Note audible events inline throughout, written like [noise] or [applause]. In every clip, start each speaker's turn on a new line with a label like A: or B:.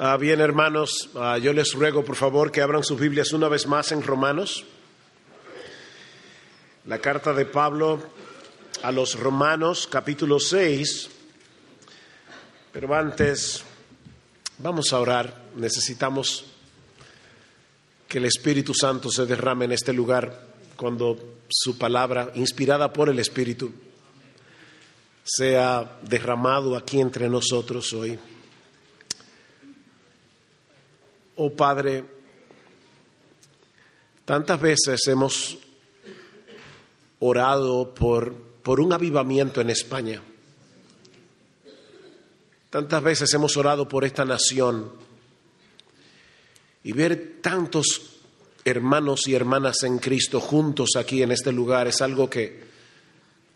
A: Ah, bien, hermanos, ah, yo les ruego por favor que abran sus Biblias una vez más en Romanos. La carta de Pablo a los Romanos, capítulo 6. Pero antes, vamos a orar. Necesitamos que el Espíritu Santo se derrame en este lugar cuando su palabra, inspirada por el Espíritu, sea derramado aquí entre nosotros hoy. Oh Padre, tantas veces hemos orado por, por un avivamiento en España. Tantas veces hemos orado por esta nación y ver tantos hermanos y hermanas en Cristo juntos aquí en este lugar es algo que,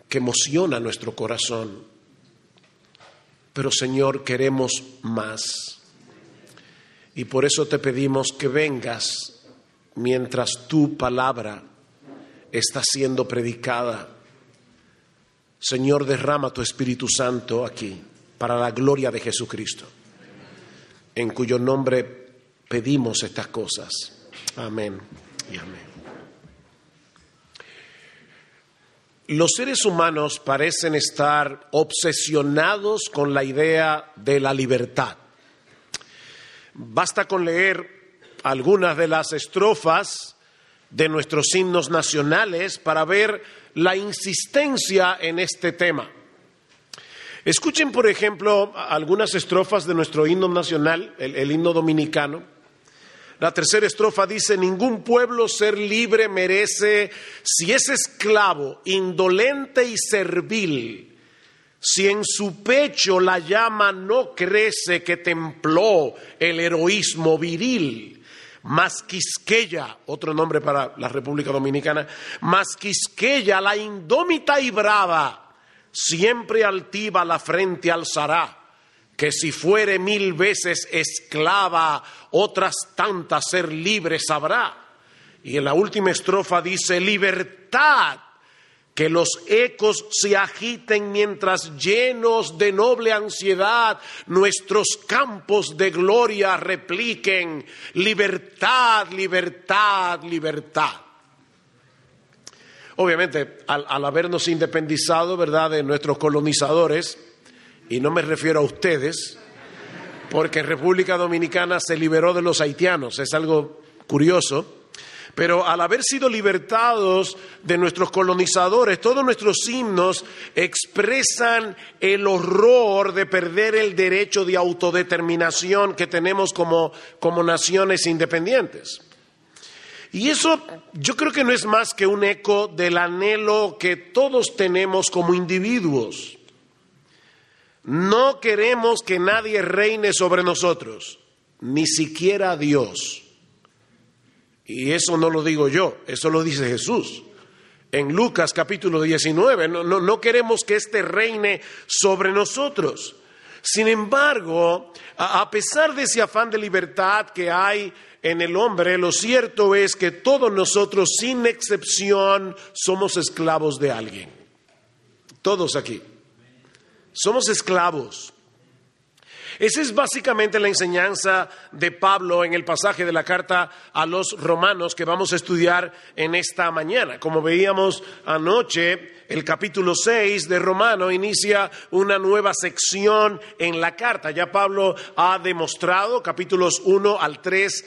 A: que emociona nuestro corazón. Pero Señor, queremos más. Y por eso te pedimos que vengas mientras tu palabra está siendo predicada. Señor, derrama tu Espíritu Santo aquí para la gloria de Jesucristo, en cuyo nombre pedimos estas cosas. Amén y amén. Los seres humanos parecen estar obsesionados con la idea de la libertad. Basta con leer algunas de las estrofas de nuestros himnos nacionales para ver la insistencia en este tema. Escuchen, por ejemplo, algunas estrofas de nuestro himno nacional, el, himno dominicano. La tercera estrofa dice, ningún pueblo ser libre merece si es esclavo, indolente y servil si en su pecho la llama no crece que templó el heroísmo viril, más Quisqueya, otro nombre para la República Dominicana, más Quisqueya, la indómita y brava, siempre altiva la frente alzará, que si fuere mil veces esclava, otras tantas ser libre sabrá. Y en la última estrofa dice, libertad que los ecos se agiten mientras llenos de noble ansiedad nuestros campos de gloria repliquen libertad, libertad, libertad. Obviamente, al, habernos independizado, ¿verdad?, de nuestros colonizadores, y no me refiero a ustedes, porque República Dominicana se liberó de los haitianos, es algo curioso. Pero al haber sido libertados de nuestros colonizadores, todos nuestros himnos expresan el horror de perder el derecho de autodeterminación que tenemos como, como naciones independientes. Y eso yo creo que no es más que un eco del anhelo que todos tenemos como individuos. No queremos que nadie reine sobre nosotros, ni siquiera Dios. Y eso no lo digo yo, eso lo dice Jesús. En Lucas capítulo 19, no, no, queremos que éste reine sobre nosotros. Sin embargo, a, pesar de ese afán de libertad que hay en el hombre, lo cierto es que todos nosotros, sin excepción, somos esclavos de alguien. Todos aquí. Somos esclavos. Esa es básicamente la enseñanza de Pablo en el pasaje de la carta a los romanos que vamos a estudiar en esta mañana. Como veíamos anoche, el capítulo 6 de Romano inicia una nueva sección en la carta. Ya Pablo ha demostrado, capítulos 1 al 3,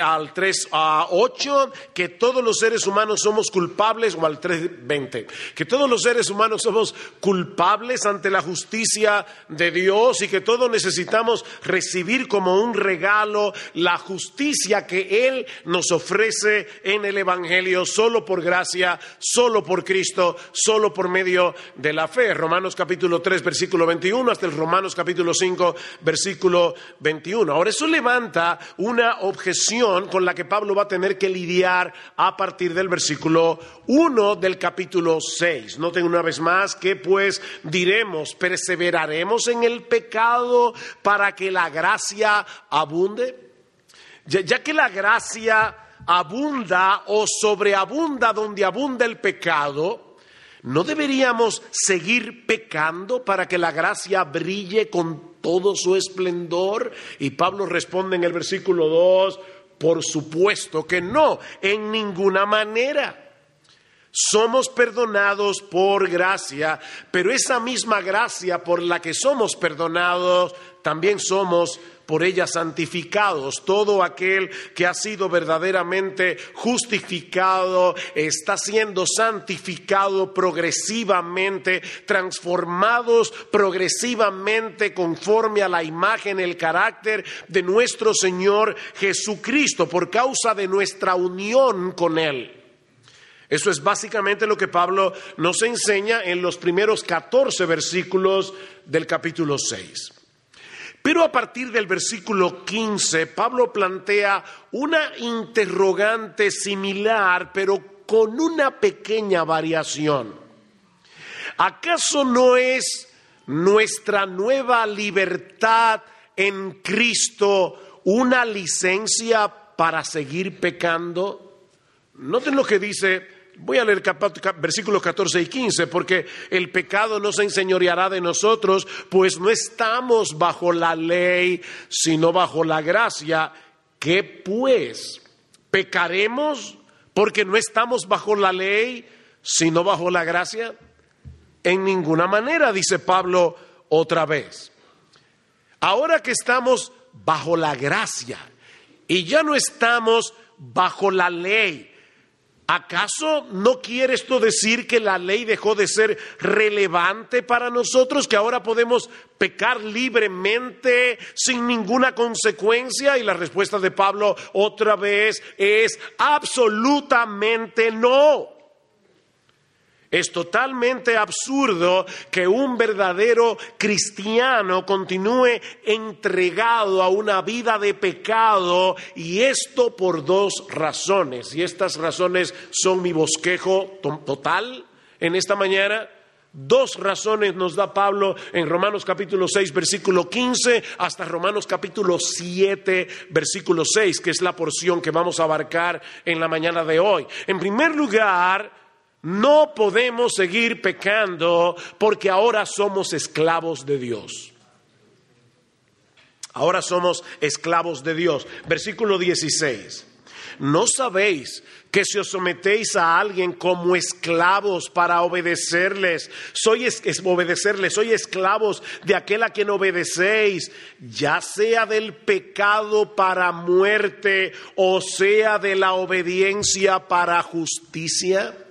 A: al 3 a 8 que todos los seres humanos somos culpables, o al 3.20, que todos los seres humanos somos culpables ante la justicia de Dios y que todos necesitamos recibir como un regalo la justicia que Él nos ofrece en el Evangelio solo por gracia, solo por Cristo, solo por medio de la fe. Romanos capítulo 3, versículo 21 hasta el Romanos capítulo 5, versículo 21. Ahora eso levanta una objeción con la que Pablo va a tener que lidiar a partir del versículo 1 del capítulo 6. Noten una vez más que pues diremos, perseveraremos en el pecado para que la gracia abunde. Ya, ya que la gracia abunda o sobreabunda donde abunda el pecado, ¿no deberíamos seguir pecando para que la gracia brille con todo su esplendor? Y Pablo responde en el versículo 2, por supuesto que no, en ninguna manera. Somos perdonados por gracia, pero esa misma gracia por la que somos perdonados, también somos por ella santificados. Todo aquel que ha sido verdaderamente justificado está siendo santificado progresivamente, transformados progresivamente conforme a la imagen, el carácter de nuestro Señor Jesucristo por causa de nuestra unión con Él. Eso es básicamente lo que Pablo nos enseña en los primeros 14 versículos del capítulo 6. Pero a partir del versículo 15, Pablo plantea una interrogante similar, pero con una pequeña variación. ¿Acaso no es nuestra nueva libertad en Cristo una licencia para seguir pecando? Noten lo que dice Voy a leer versículos 14 y 15, porque el pecado no se enseñoreará de nosotros, pues no estamos bajo la ley, sino bajo la gracia. ¿Qué pues? ¿Pecaremos porque no estamos bajo la ley, sino bajo la gracia? En ninguna manera, dice Pablo otra vez. Ahora que estamos bajo la gracia y ya no estamos bajo la ley, ¿Acaso no quiere esto decir que la ley dejó de ser relevante para nosotros, que ahora podemos pecar libremente sin ninguna consecuencia? Y la respuesta de Pablo otra vez es absolutamente no. Es totalmente absurdo que un verdadero cristiano continúe entregado a una vida de pecado y esto por dos razones. Y estas razones son mi bosquejo total en esta mañana. Dos razones nos da Pablo en Romanos capítulo 6, versículo 15, hasta Romanos capítulo 7, versículo 6, que es la porción que vamos a abarcar en la mañana de hoy. En primer lugar, no podemos seguir pecando porque ahora somos esclavos de Dios. Ahora somos esclavos de Dios. Versículo 16. ¿No sabéis que si os sometéis a alguien como esclavos para obedecerles, soy obedecerles, soy esclavos de aquel a quien obedecéis, ya sea del pecado para muerte o sea de la obediencia para justicia?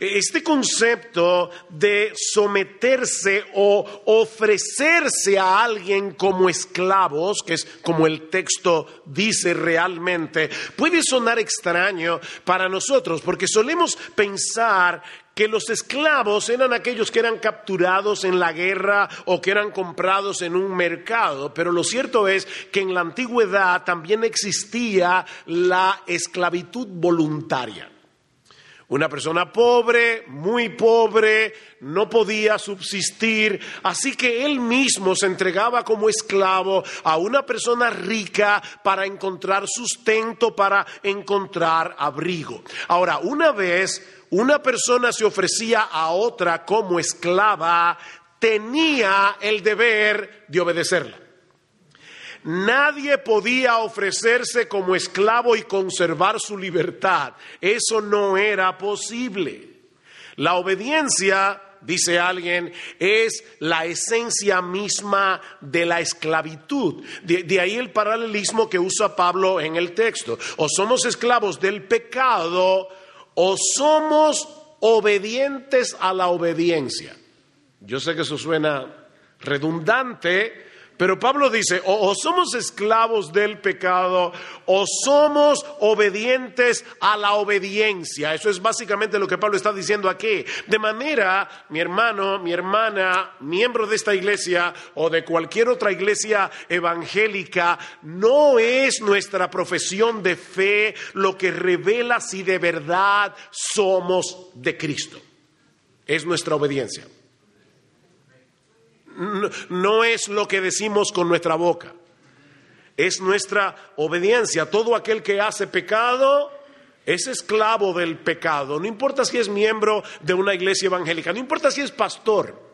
A: Este concepto de someterse o ofrecerse a alguien como esclavos, que es como el texto dice realmente, puede sonar extraño para nosotros porque solemos pensar que los esclavos eran aquellos que eran capturados en la guerra o que eran comprados en un mercado, pero lo cierto es que en la antigüedad también existía la esclavitud voluntaria. Una persona pobre, muy pobre, no podía subsistir, así que él mismo se entregaba como esclavo a una persona rica para encontrar sustento, para encontrar abrigo. Ahora, una vez una persona se ofrecía a otra como esclava, tenía el deber de obedecerla. Nadie podía ofrecerse como esclavo y conservar su libertad. Eso no era posible. La obediencia, dice alguien, es la esencia misma de la esclavitud. De, ahí el paralelismo que usa Pablo en el texto. O somos esclavos del pecado o somos obedientes a la obediencia. Yo sé que eso suena redundante, pero Pablo dice, o, somos esclavos del pecado o somos obedientes a la obediencia. Eso es básicamente lo que Pablo está diciendo aquí. De manera, mi hermano, mi hermana, miembro de esta iglesia o de cualquier otra iglesia evangélica, no es nuestra profesión de fe lo que revela si de verdad somos de Cristo. Es nuestra obediencia no es lo que decimos con nuestra boca, es nuestra obediencia. Todo aquel que hace pecado es esclavo del pecado. No importa si es miembro de una iglesia evangélica, no importa si es pastor.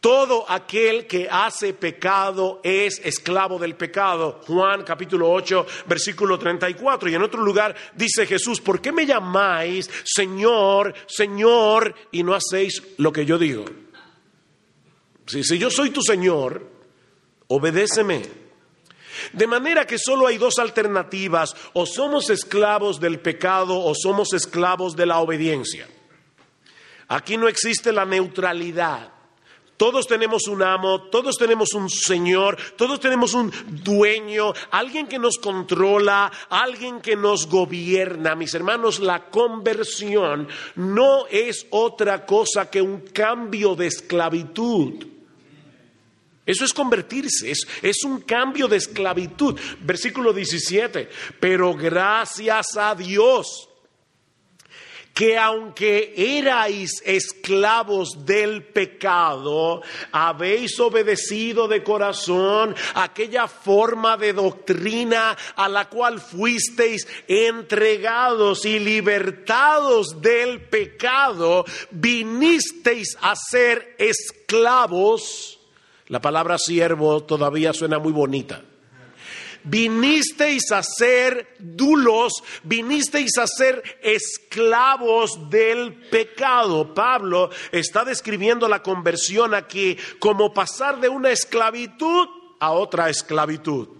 A: Todo aquel que hace pecado es esclavo del pecado. Juan capítulo 8, versículo 34. Y en otro lugar dice Jesús, ¿por qué me llamáis Señor, Señor y no hacéis lo que yo digo? Si, yo soy tu Señor, obedéceme. De manera que solo hay dos alternativas, o somos esclavos del pecado o somos esclavos de la obediencia. Aquí no existe la neutralidad. Todos tenemos un amo, todos tenemos un señor, todos tenemos un dueño, alguien que nos controla, alguien que nos gobierna. Mis hermanos, la conversión no es otra cosa que un cambio de esclavitud. Eso es convertirse, es, es, un cambio de esclavitud. Versículo 17, pero gracias a Dios que aunque erais esclavos del pecado, habéis obedecido de corazón aquella forma de doctrina a la cual fuisteis entregados y libertados del pecado, vinisteis a ser esclavos. La palabra siervo todavía suena muy bonita vinisteis a ser dulos, vinisteis a ser esclavos del pecado. Pablo está describiendo la conversión aquí como pasar de una esclavitud a otra esclavitud.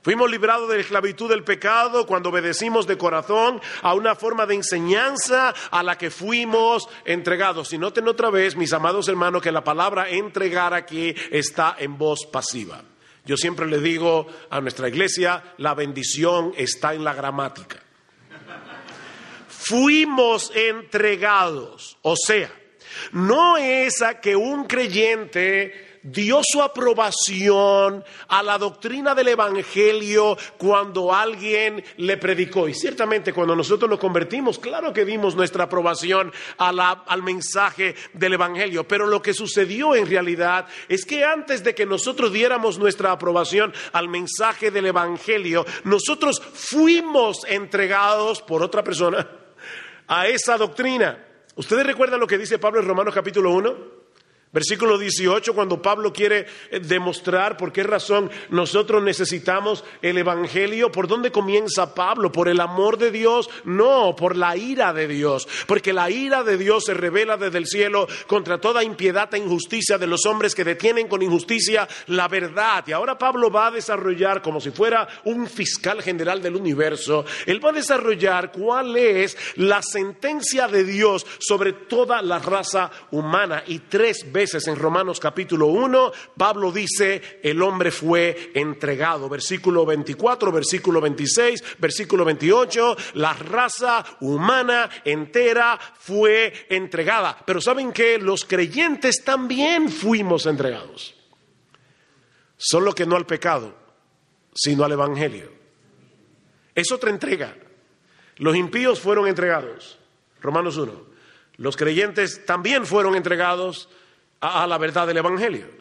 A: Fuimos librados de la esclavitud del pecado cuando obedecimos de corazón a una forma de enseñanza a la que fuimos entregados. Y noten otra vez, mis amados hermanos, que la palabra entregar aquí está en voz pasiva. Yo siempre le digo a nuestra iglesia, la bendición está en la gramática. Fuimos entregados, o sea, no es a que un creyente dio su aprobación a la doctrina del Evangelio cuando alguien le predicó. Y ciertamente cuando nosotros nos convertimos, claro que dimos nuestra aprobación al mensaje del Evangelio. Pero lo que sucedió en realidad es que antes de que nosotros diéramos nuestra aprobación al mensaje del Evangelio, nosotros fuimos entregados por otra persona a esa doctrina. ¿Ustedes recuerdan lo que dice Pablo en Romanos capítulo 1? Versículo 18, cuando Pablo quiere eh, demostrar por qué razón nosotros necesitamos el Evangelio, ¿por dónde comienza Pablo? ¿Por el amor de Dios? No, por la ira de Dios, porque la ira de Dios se revela desde el cielo contra toda impiedad e injusticia de los hombres que detienen con injusticia la verdad. Y ahora Pablo va a desarrollar, como si fuera un fiscal general del universo, él va a desarrollar cuál es la sentencia de Dios sobre toda la raza humana y tres veces veces en Romanos capítulo 1, Pablo dice, el hombre fue entregado. Versículo 24, versículo 26, versículo 28, la raza humana entera fue entregada. Pero ¿saben que Los creyentes también fuimos entregados. Solo que no al pecado, sino al Evangelio. Es otra entrega. Los impíos fueron entregados. Romanos 1. Los creyentes también fueron entregados a, la verdad del Evangelio.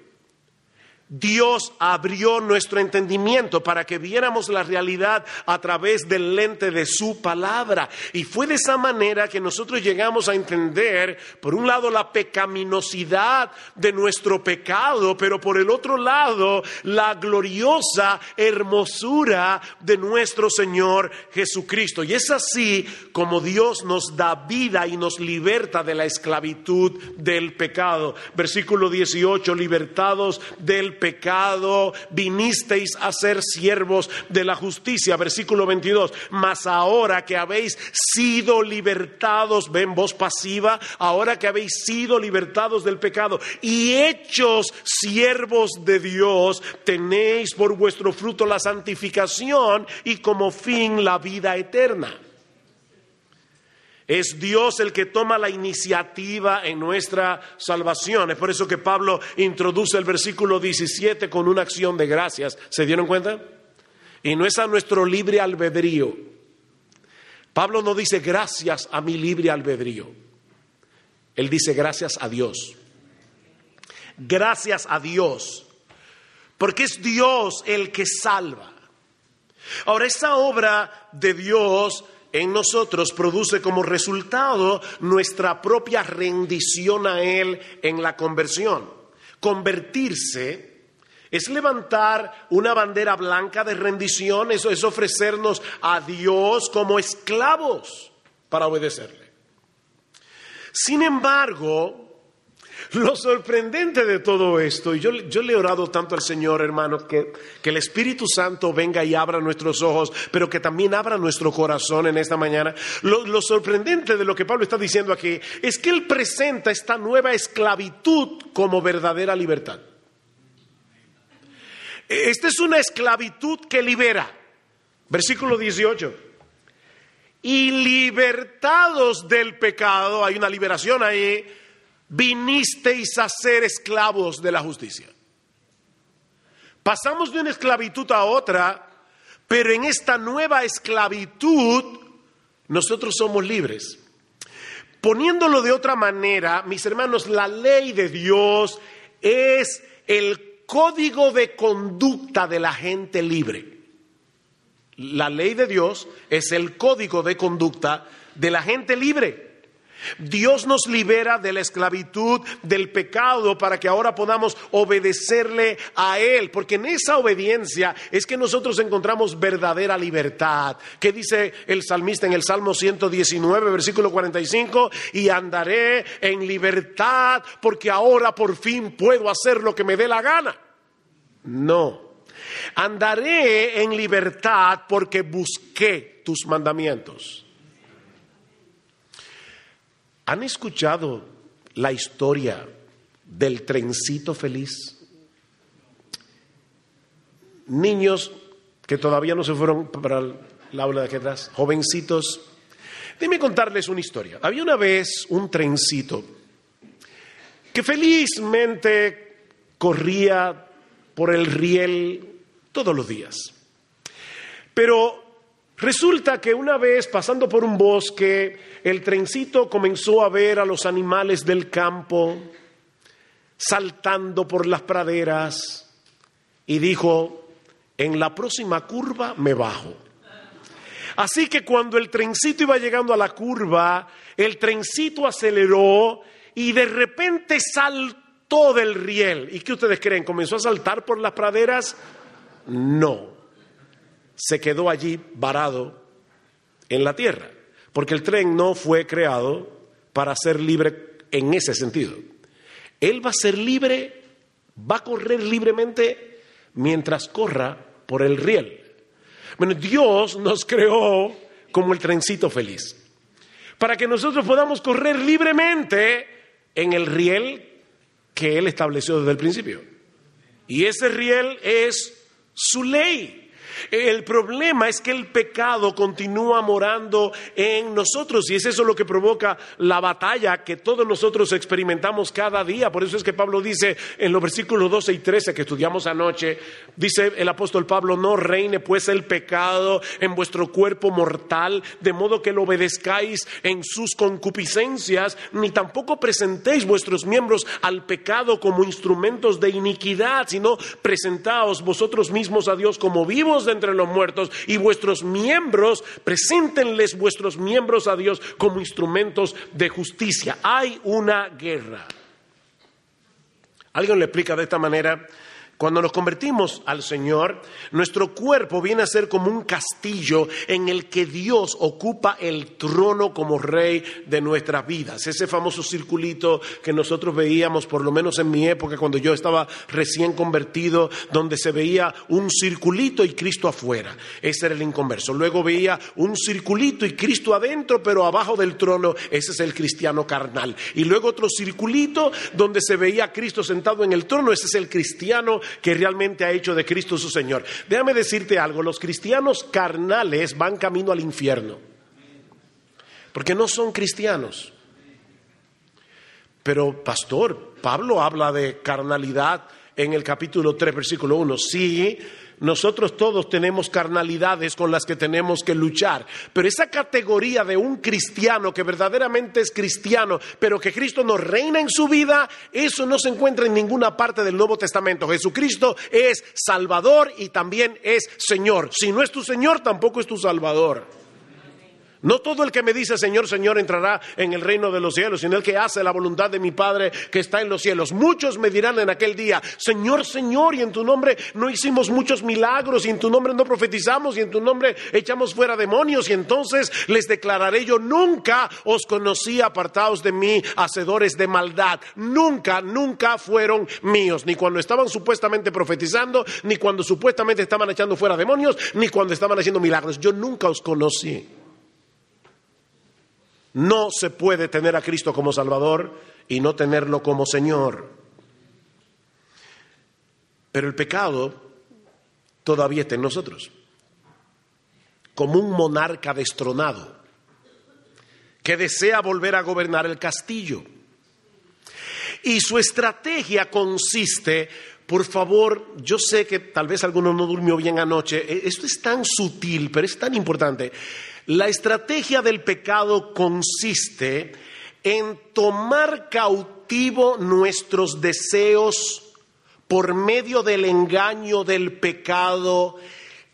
A: Dios abrió nuestro entendimiento para que viéramos la realidad a través del lente de su palabra. Y fue de esa manera que nosotros llegamos a entender, por un lado, la pecaminosidad de nuestro pecado, pero por el otro lado, la gloriosa hermosura de nuestro Señor Jesucristo. Y es así como Dios nos da vida y nos liberta de la esclavitud del pecado. Versículo 18, libertados del pecado, vinisteis a ser siervos de la justicia. Versículo 22, mas ahora que habéis sido libertados, ven voz pasiva, ahora que habéis sido libertados del pecado y hechos siervos de Dios, tenéis por vuestro fruto la santificación y como fin la vida eterna. Es Dios el que toma la iniciativa en nuestra salvación. Es por eso que Pablo introduce el versículo 17 con una acción de gracias. ¿Se dieron cuenta? Y no es a nuestro libre albedrío. Pablo no dice gracias a mi libre albedrío. Él dice gracias a Dios. Gracias a Dios. Porque es Dios el que salva. Ahora, esa obra de Dios en nosotros produce como resultado nuestra propia rendición a Él en la conversión. Convertirse es levantar una bandera blanca de rendición, eso es ofrecernos a Dios como esclavos para obedecerle. Sin embargo, lo sorprendente de todo esto, y yo, le he orado tanto al Señor, hermanos, que, que, el Espíritu Santo venga y abra nuestros ojos, pero que también abra nuestro corazón en esta mañana. Lo, lo sorprendente de lo que Pablo está diciendo aquí es que él presenta esta nueva esclavitud como verdadera libertad. Esta es una esclavitud que libera. Versículo 18. Y libertados del pecado, hay una liberación ahí vinisteis a ser esclavos de la justicia. Pasamos de una esclavitud a otra, pero en esta nueva esclavitud nosotros somos libres. Poniéndolo de otra manera, mis hermanos, la ley de Dios es el código de conducta de la gente libre. La ley de Dios es el código de conducta de la gente libre. Dios nos libera de la esclavitud del pecado para que ahora podamos obedecerle a Él, porque en esa obediencia es que nosotros encontramos verdadera libertad. ¿Qué dice el salmista en el Salmo 119, versículo 45? Y andaré en libertad porque ahora por fin puedo hacer lo que me dé la gana. No. Andaré en libertad porque busqué tus mandamientos. ¿Han escuchado la historia del trencito feliz? Niños que todavía no se fueron para el aula de aquí atrás, jovencitos. Déjenme contarles una historia. Había una vez un trencito que felizmente corría por el riel todos los días. Pero Resulta que una vez pasando por un bosque, el trencito comenzó a ver a los animales del campo saltando por las praderas y dijo, en la próxima curva me bajo. Así que cuando el trencito iba llegando a la curva, el trencito aceleró y de repente saltó del riel. ¿Y qué ustedes creen? ¿Comenzó a saltar por las praderas? No se quedó allí varado en la tierra, porque el tren no fue creado para ser libre en ese sentido. Él va a ser libre, va a correr libremente mientras corra por el riel. Bueno, Dios nos creó como el trencito feliz, para que nosotros podamos correr libremente en el riel que Él estableció desde el principio. Y ese riel es su ley. El problema es que el pecado continúa morando en nosotros y es eso lo que provoca la batalla que todos nosotros experimentamos cada día. Por eso es que Pablo dice en los versículos 12 y 13 que estudiamos anoche, dice el apóstol Pablo, no reine pues el pecado en vuestro cuerpo mortal, de modo que lo obedezcáis en sus concupiscencias, ni tampoco presentéis vuestros miembros al pecado como instrumentos de iniquidad, sino presentaos vosotros mismos a Dios como vivos entre los muertos y vuestros miembros, preséntenles vuestros miembros a Dios como instrumentos de justicia. Hay una guerra. ¿Alguien le explica de esta manera? Cuando nos convertimos al Señor, nuestro cuerpo viene a ser como un castillo en el que Dios ocupa el trono como rey de nuestras vidas. Ese famoso circulito que nosotros veíamos, por lo menos en mi época, cuando yo estaba recién convertido, donde se veía un circulito y Cristo afuera. Ese era el inconverso. Luego veía un circulito y Cristo adentro, pero abajo del trono, ese es el cristiano carnal. Y luego otro circulito donde se veía a Cristo sentado en el trono, ese es el cristiano que realmente ha hecho de Cristo su Señor. Déjame decirte algo, los cristianos carnales van camino al infierno, porque no son cristianos. Pero, pastor, Pablo habla de carnalidad en el capítulo 3, versículo 1. Sí, nosotros todos tenemos carnalidades con las que tenemos que luchar, pero esa categoría de un cristiano que verdaderamente es cristiano, pero que Cristo nos reina en su vida, eso no se encuentra en ninguna parte del Nuevo Testamento. Jesucristo es Salvador y también es Señor. Si no es tu Señor, tampoco es tu Salvador. No todo el que me dice Señor, Señor entrará en el reino de los cielos, sino el que hace la voluntad de mi Padre que está en los cielos. Muchos me dirán en aquel día, Señor, Señor, y en tu nombre no hicimos muchos milagros, y en tu nombre no profetizamos, y en tu nombre echamos fuera demonios, y entonces les declararé yo, nunca os conocí apartados de mí, hacedores de maldad. Nunca, nunca fueron míos, ni cuando estaban supuestamente profetizando, ni cuando supuestamente estaban echando fuera demonios, ni cuando estaban haciendo milagros. Yo nunca os conocí. No se puede tener a Cristo como Salvador y no tenerlo como Señor. Pero el pecado todavía está en nosotros, como un monarca destronado que desea volver a gobernar el castillo. Y su estrategia consiste, por favor, yo sé que tal vez alguno no durmió bien anoche, e-, esto es tan sutil, pero es tan importante. La estrategia del pecado consiste en tomar cautivo nuestros deseos por medio del engaño del pecado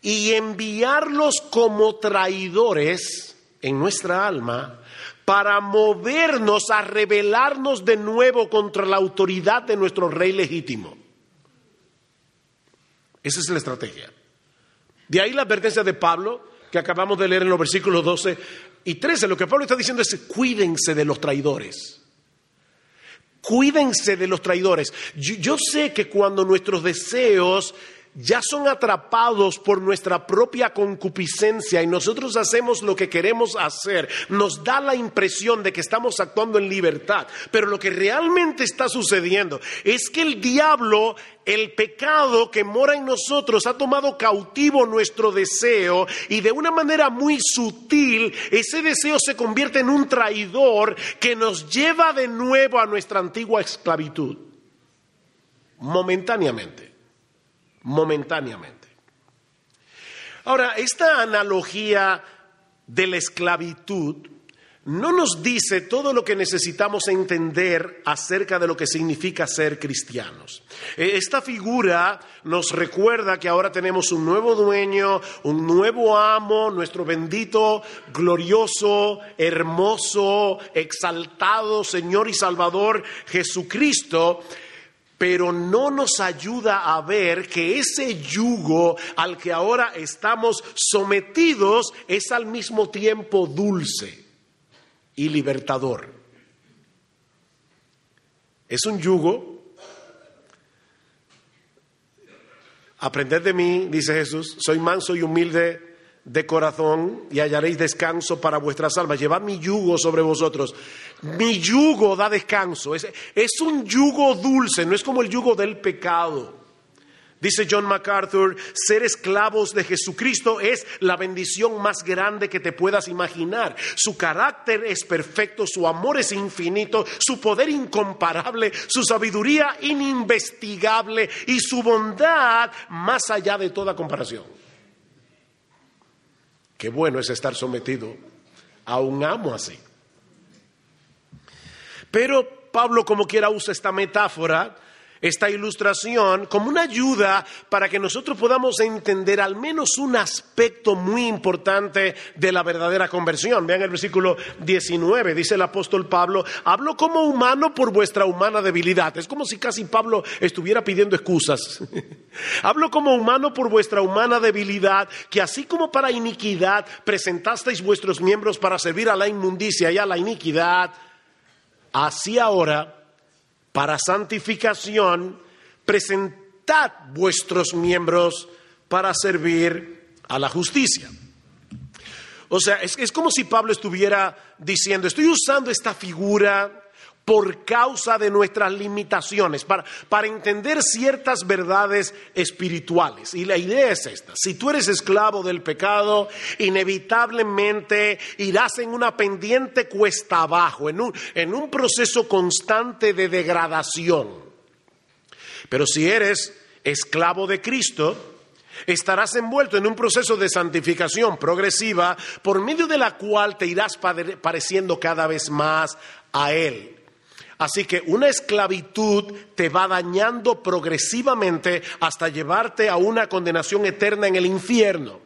A: y enviarlos como traidores en nuestra alma para movernos a rebelarnos de nuevo contra la autoridad de nuestro rey legítimo. Esa es la estrategia. De ahí la advertencia de Pablo que acabamos de leer en los versículos 12 y 13. Lo que Pablo está diciendo es, cuídense de los traidores. Cuídense de los traidores. Yo, yo sé que cuando nuestros deseos ya son atrapados por nuestra propia concupiscencia y nosotros hacemos lo que queremos hacer, nos da la impresión de que estamos actuando en libertad. Pero lo que realmente está sucediendo es que el diablo, el pecado que mora en nosotros, ha tomado cautivo nuestro deseo y de una manera muy sutil ese deseo se convierte en un traidor que nos lleva de nuevo a nuestra antigua esclavitud, momentáneamente momentáneamente. Ahora, esta analogía de la esclavitud no nos dice todo lo que necesitamos entender acerca de lo que significa ser cristianos. Eh, esta figura nos recuerda que ahora tenemos un nuevo dueño, un nuevo amo, nuestro bendito, glorioso, hermoso, exaltado Señor y Salvador Jesucristo, pero no nos ayuda a ver que ese yugo al que ahora estamos sometidos es al mismo tiempo dulce y libertador. Es un yugo. Aprended de mí, dice Jesús, soy manso y humilde de corazón y hallaréis descanso para vuestras almas. Llevad mi yugo sobre vosotros. Mi yugo da descanso. Es, es, un yugo dulce, no es como el yugo del pecado. Dice John MacArthur, ser esclavos de Jesucristo es la bendición más grande que te puedas imaginar. Su carácter es perfecto, su amor es infinito, su poder incomparable, su sabiduría ininvestigable y su bondad más allá de toda comparación. Qué bueno es estar sometido a un amo así. Pero Pablo como quiera usa esta metáfora, esta ilustración, como una ayuda para que nosotros podamos entender al menos un aspecto muy importante de la verdadera conversión. Vean el versículo 19, dice el apóstol Pablo, hablo como humano por vuestra humana debilidad. Es como si casi Pablo estuviera pidiendo excusas. [laughs] hablo como humano por vuestra humana debilidad, que así como para iniquidad presentasteis vuestros miembros para servir a la inmundicia y a la iniquidad, así ahora para santificación, presentad vuestros miembros para servir a la justicia. O sea, es, es como si Pablo estuviera diciendo, estoy usando esta figura por causa de nuestras limitaciones, para, para, entender ciertas verdades espirituales. Y la idea es esta, si tú eres esclavo del pecado, inevitablemente irás en una pendiente cuesta abajo, en un, en un proceso constante de degradación. Pero si eres esclavo de Cristo, estarás envuelto en un proceso de santificación progresiva por medio de la cual te irás pareciendo cada vez más a Él. Así que una esclavitud te va dañando progresivamente hasta llevarte a una condenación eterna en el infierno.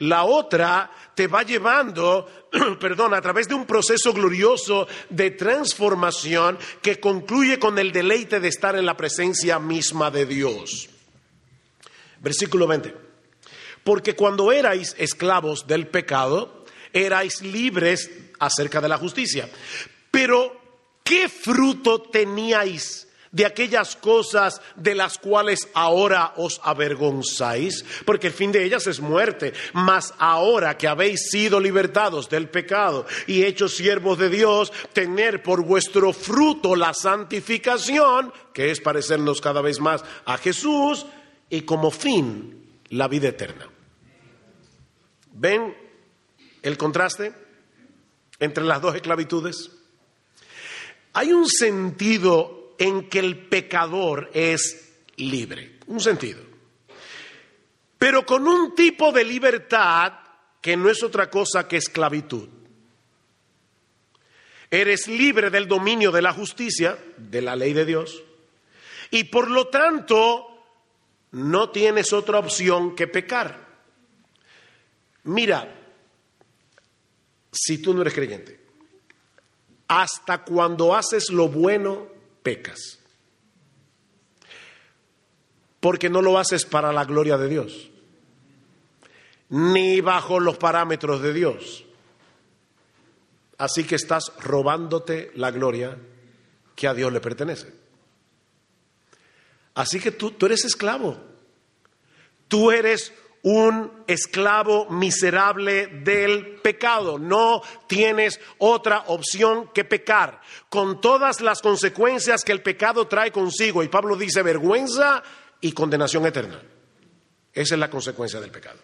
A: La otra te va llevando, [clears throat] perdón, a través de un proceso glorioso de transformación que concluye con el deleite de estar en la presencia misma de Dios. Versículo 20. Porque cuando erais esclavos del pecado, erais libres acerca de la justicia. Pero, ¿qué fruto teníais? de aquellas cosas de las cuales ahora os avergonzáis, porque el fin de ellas es muerte. Mas ahora que habéis sido libertados del pecado y hechos siervos de Dios, tener por vuestro fruto la santificación, que es parecernos cada vez más a Jesús, y como fin la vida eterna. ¿Ven el contraste entre las dos esclavitudes? Hay un sentido en que el pecador es libre, un sentido. Pero con un tipo de libertad que no es otra cosa que esclavitud. Eres libre del dominio de la justicia, de la ley de Dios, y por lo tanto no tienes otra opción que pecar. Mira, si tú no eres creyente, hasta cuando haces lo bueno, pecas. Porque no lo haces para la gloria de Dios, ni bajo los parámetros de Dios. Así que estás robándote la gloria que a Dios le pertenece. Así que tú, eres esclavo. Tú eres un esclavo miserable del pecado. No tienes otra opción que pecar, con todas las consecuencias que el pecado trae consigo. Y Pablo dice vergüenza y condenación eterna. Esa es la consecuencia del pecado.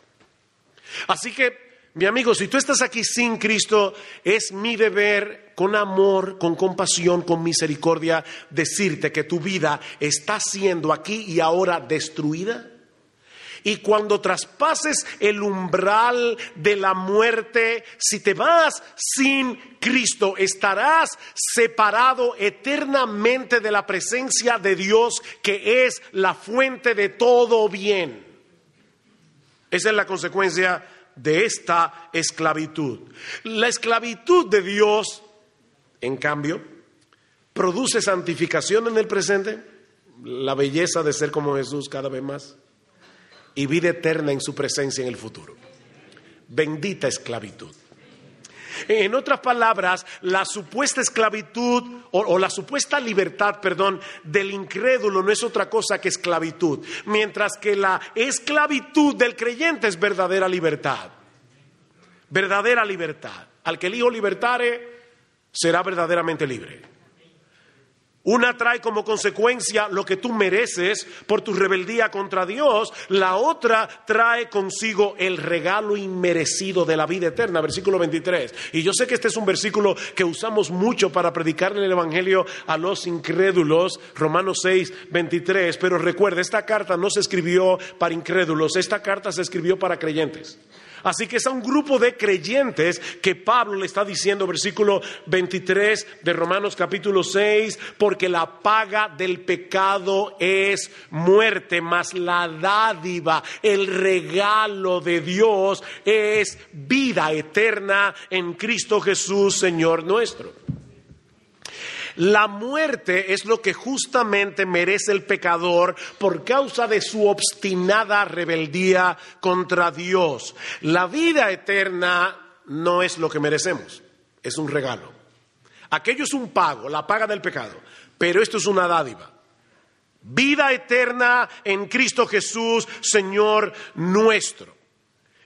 A: Así que, mi amigo, si tú estás aquí sin Cristo, es mi deber, con amor, con compasión, con misericordia, decirte que tu vida está siendo aquí y ahora destruida y cuando traspases el umbral de la muerte, si te vas sin Cristo, estarás separado eternamente de la presencia de Dios, que es la fuente de todo bien. Esa es la consecuencia de esta esclavitud. La esclavitud de Dios, en cambio, produce santificación en el presente, la belleza de ser como Jesús cada vez más y vida eterna en su presencia en el futuro. Bendita esclavitud. En otras palabras, la supuesta esclavitud o, la supuesta libertad, perdón, del incrédulo no es otra cosa que esclavitud, mientras que la esclavitud del creyente es verdadera libertad. Verdadera libertad. Al que el Hijo libertare será verdaderamente libre. Una trae como consecuencia lo que tú mereces por tu rebeldía contra Dios, la otra trae consigo el regalo inmerecido de la vida eterna, versículo 23. Y yo sé que este es un versículo que usamos mucho para predicar el Evangelio a los incrédulos, Romanos 6, 23, pero recuerda, esta carta no se escribió para incrédulos, esta carta se escribió para creyentes. Así que es a un grupo de creyentes que Pablo le está diciendo, versículo 23 de Romanos capítulo 6, porque la paga del pecado es muerte, mas la dádiva, el regalo de Dios es vida eterna en Cristo Jesús, Señor nuestro. La muerte es lo que justamente merece el pecador por causa de su obstinada rebeldía contra Dios. La vida eterna no es lo que merecemos, es un regalo. Aquello es un pago, la paga del pecado, pero esto es una dádiva. Vida eterna en Cristo Jesús, Señor nuestro.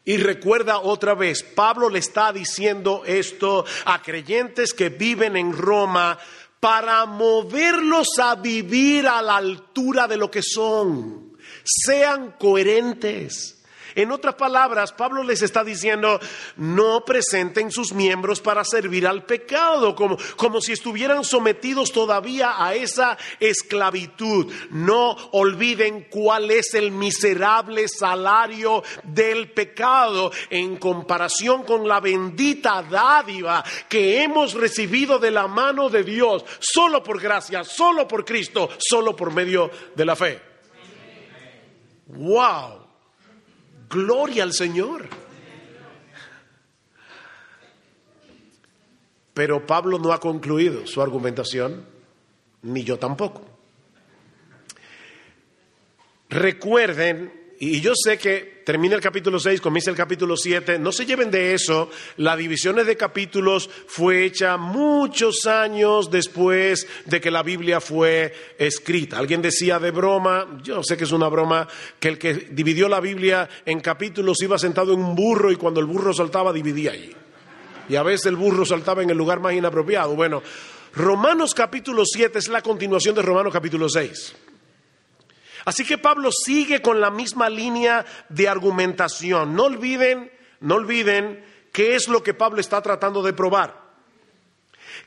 A: Y recuerda otra vez, Pablo le está diciendo esto a creyentes que viven en Roma para moverlos a vivir a la altura de lo que son. Sean coherentes. En otras palabras, Pablo les está diciendo, no presenten sus miembros para servir al pecado, como, como si estuvieran sometidos todavía a esa esclavitud. No olviden cuál es el miserable salario del pecado en comparación con la bendita dádiva que hemos recibido de la mano de Dios, solo por gracia, solo por Cristo, solo por medio de la fe. ¡Wow! Gloria al Señor. Pero Pablo no ha concluido su argumentación, ni yo tampoco. Recuerden y yo sé que termina el capítulo 6, comienza el capítulo 7, no se lleven de eso, la división de capítulos fue hecha muchos años después de que la Biblia fue escrita. Alguien decía de broma, yo sé que es una broma, que el que dividió la Biblia en capítulos iba sentado en un burro y cuando el burro saltaba dividía allí. Y a veces el burro saltaba en el lugar más inapropiado. Bueno, Romanos capítulo 7 es la continuación de Romanos capítulo 6. Así que Pablo sigue con la misma línea de argumentación. No olviden, no olviden qué es lo que Pablo está tratando de probar.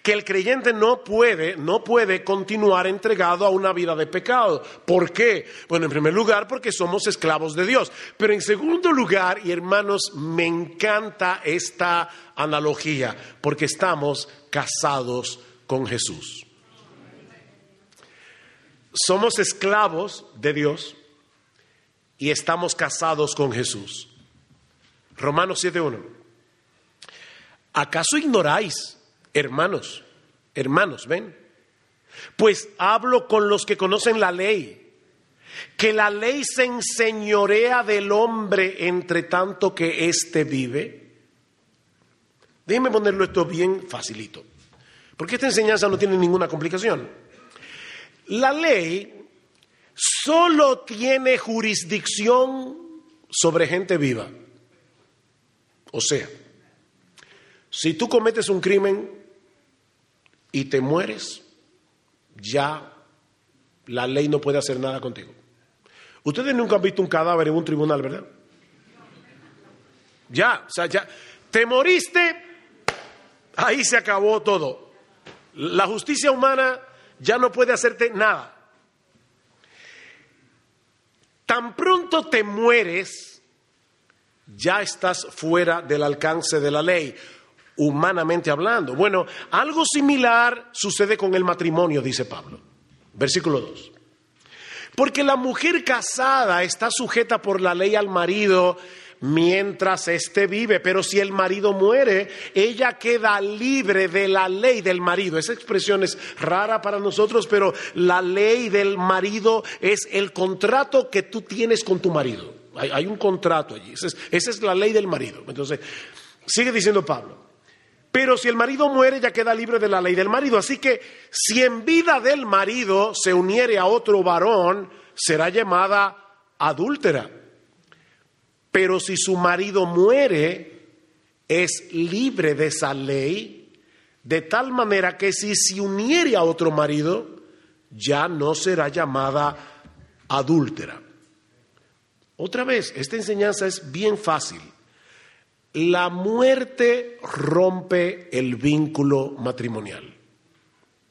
A: Que el creyente no puede, no puede continuar entregado a una vida de pecado. ¿Por qué? Bueno, en primer lugar, porque somos esclavos de Dios. Pero en segundo lugar, y hermanos, me encanta esta analogía, porque estamos casados con Jesús somos esclavos de Dios y estamos casados con Jesús. Romanos 7.1. ¿Acaso ignoráis, hermanos, hermanos, ven? Pues hablo con los que conocen la ley, que la ley se enseñorea del hombre entre tanto que éste vive. Déjenme ponerlo esto bien facilito, porque esta enseñanza no tiene ninguna complicación. La ley solo tiene jurisdicción sobre gente viva. O sea, si tú cometes un crimen y te mueres, ya la ley no puede hacer nada contigo. Ustedes nunca han visto un cadáver en un tribunal, ¿verdad? Ya, o sea, ya, te moriste, ahí se acabó todo. La justicia humana ya no puede hacerte nada. Tan pronto te mueres, ya estás fuera del alcance de la ley, humanamente hablando. Bueno, algo similar sucede con el matrimonio, dice Pablo. Versículo 2. Porque la mujer casada está sujeta por la ley al marido mientras éste vive, pero si el marido muere, ella queda libre de la ley del marido. Esa expresión es rara para nosotros, pero la ley del marido es el contrato que tú tienes con tu marido. Hay, un contrato allí, esa es, la ley del marido. Entonces, sigue diciendo Pablo. Pero si el marido muere, ya queda libre de la ley del marido. Así que si en vida del marido se uniere a otro varón, será llamada adúltera. Pero si su marido muere, es libre de esa ley, de tal manera que si se uniere a otro marido, ya no será llamada adúltera. Otra vez, esta enseñanza es bien fácil. La muerte rompe el vínculo matrimonial.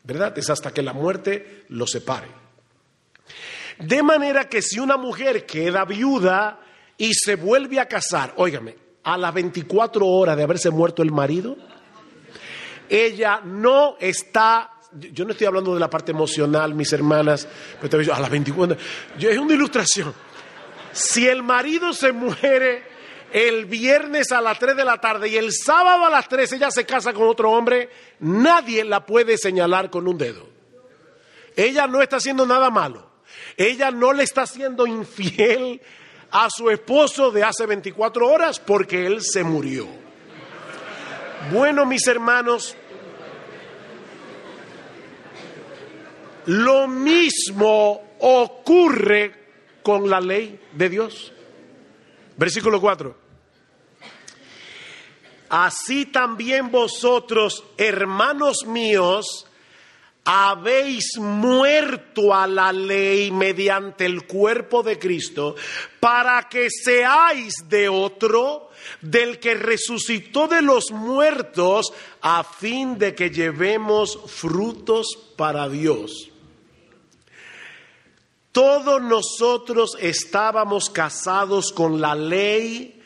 A: ¿Verdad? Es hasta que la muerte lo separe. De manera que si una mujer queda viuda, y se vuelve a casar, óigame, a las 24 horas de haberse muerto el marido, ella no está, yo no estoy hablando de la parte emocional, mis hermanas, pero a las 24, yo, es una ilustración. Si el marido se muere el viernes a las 3 de la tarde y el sábado a las 3 ella se casa con otro hombre, nadie la puede señalar con un dedo. Ella no está haciendo nada malo. Ella no le está siendo infiel a su esposo de hace 24 horas porque él se murió. Bueno, mis hermanos, lo mismo ocurre con la ley de Dios. Versículo 4. Así también vosotros, hermanos míos, habéis muerto a la ley mediante el cuerpo de Cristo, para que seáis de otro, del que resucitó de los muertos, a fin de que llevemos frutos para Dios. Todos nosotros estábamos casados con la ley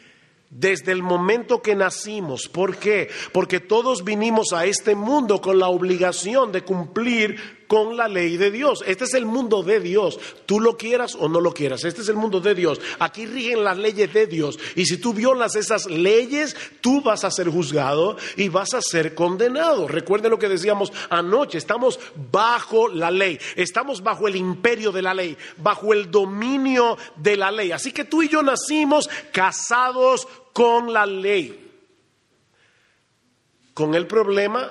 A: desde el momento que nacimos. ¿Por qué? Porque todos vinimos a este mundo con la obligación de cumplir con la ley de Dios. Este es el mundo de Dios, tú lo quieras o no lo quieras. Este es el mundo de Dios. Aquí rigen las leyes de Dios. Y si tú violas esas leyes, tú vas a ser juzgado y vas a ser condenado. Recuerden lo que decíamos anoche, estamos bajo la ley, estamos bajo el imperio de la ley, bajo el dominio de la ley. Así que tú y yo nacimos casados con la ley. Con el problema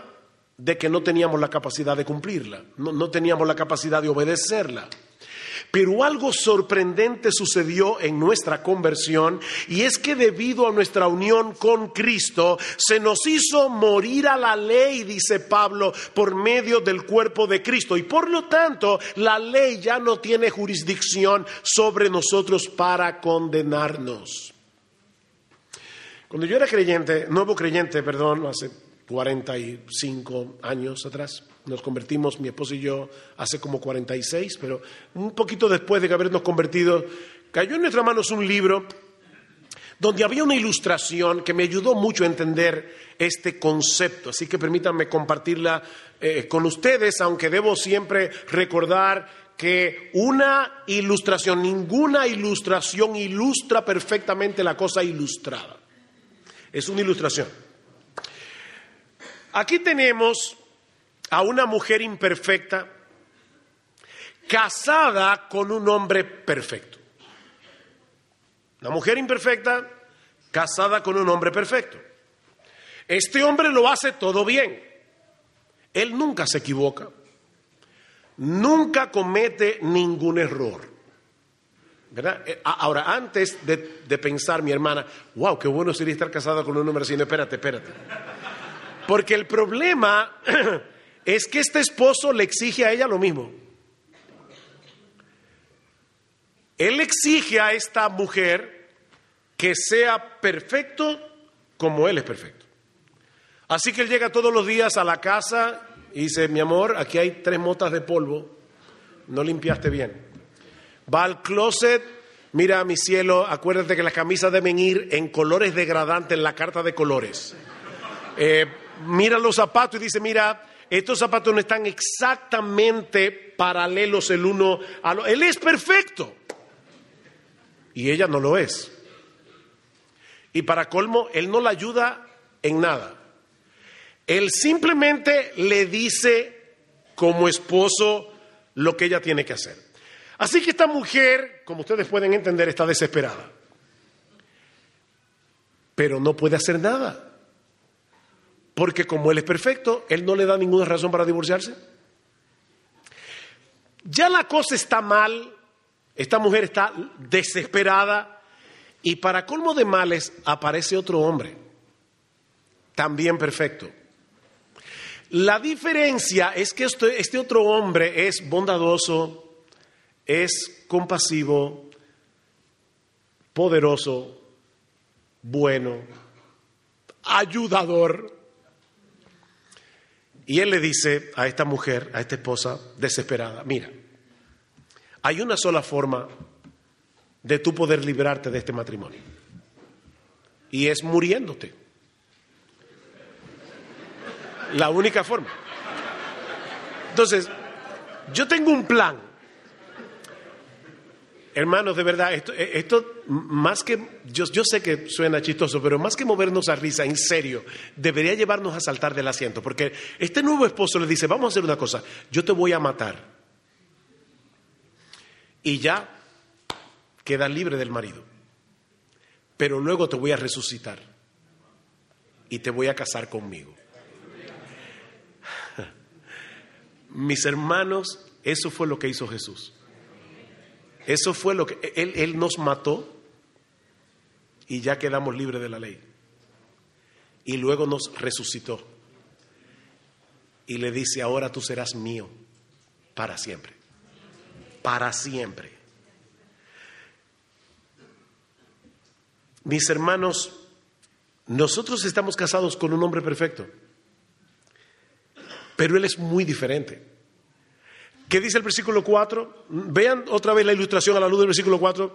A: de que no teníamos la capacidad de cumplirla, no, teníamos la capacidad de obedecerla. Pero algo sorprendente sucedió en nuestra conversión y es que debido a nuestra unión con Cristo se nos hizo morir a la ley, dice Pablo, por medio del cuerpo de Cristo. Y por lo tanto la ley ya no tiene jurisdicción sobre nosotros para condenarnos. Cuando yo era creyente, nuevo creyente, perdón, hace 45 años atrás. Nos convertimos, mi esposo y yo, hace como 46, pero un poquito después de habernos convertido, cayó en nuestras manos un libro donde había una ilustración que me ayudó mucho a entender este concepto. Así que permítanme compartirla eh, con ustedes, aunque debo siempre recordar que una ilustración, ninguna ilustración ilustra perfectamente la cosa ilustrada. Es una ilustración. Aquí tenemos a una mujer imperfecta casada con un hombre perfecto. Una mujer imperfecta casada con un hombre perfecto. Este hombre lo hace todo bien. Él nunca se equivoca. Nunca comete ningún error. ¿Verdad? Eh, ahora, antes de, pensar, mi hermana, wow, qué bueno sería estar casada con un hombre así. No, espérate, espérate. Porque el problema [clears throat] es que este esposo le exige a ella lo mismo. Él exige a esta mujer que sea perfecto como él es perfecto. Así que él llega todos los días a la casa y dice, mi amor, aquí hay tres motas de polvo, no limpiaste bien. Va al closet, mira mi cielo, acuérdate que las camisas deben ir en colores degradantes en la carta de colores. Eh, mira los zapatos y dice, mira, estos zapatos no están exactamente paralelos el uno al otro. Él es perfecto. Y ella no lo es. Y para colmo, él no la ayuda en nada. Él simplemente le dice como esposo lo que ella tiene que hacer. Así que esta mujer, como ustedes pueden entender, está desesperada. Pero no puede hacer nada. Porque como él es perfecto, él no le da ninguna razón para divorciarse. Ya la cosa está mal, esta mujer está desesperada y para colmo de males aparece otro hombre, también perfecto. La diferencia es que este, este otro hombre es bondadoso, es compasivo, poderoso, bueno, ayudador. Y él le dice a esta mujer, a esta esposa desesperada, mira, hay una sola forma de tú poder librarte de este matrimonio. Y es muriéndote. La única forma. Entonces, yo tengo un plan. Hermanos, de verdad, esto, eh, esto más que, yo, yo, sé que suena chistoso, pero más que movernos a risa, en serio, debería llevarnos a saltar del asiento, porque este nuevo esposo le dice, vamos a hacer una cosa, yo te voy a matar. Y ya queda libre del marido, pero luego te voy a resucitar y te voy a casar conmigo. [laughs] Mis hermanos, eso fue lo que hizo Jesús. Eso fue lo que él, nos mató y ya quedamos libres de la ley. Y luego nos resucitó. Y le dice, ahora tú serás mío para siempre. Para siempre. Mis hermanos, nosotros estamos casados con un hombre perfecto, pero él es muy diferente. ¿Qué dice el versículo 4? Vean otra vez la ilustración a la luz del versículo 4.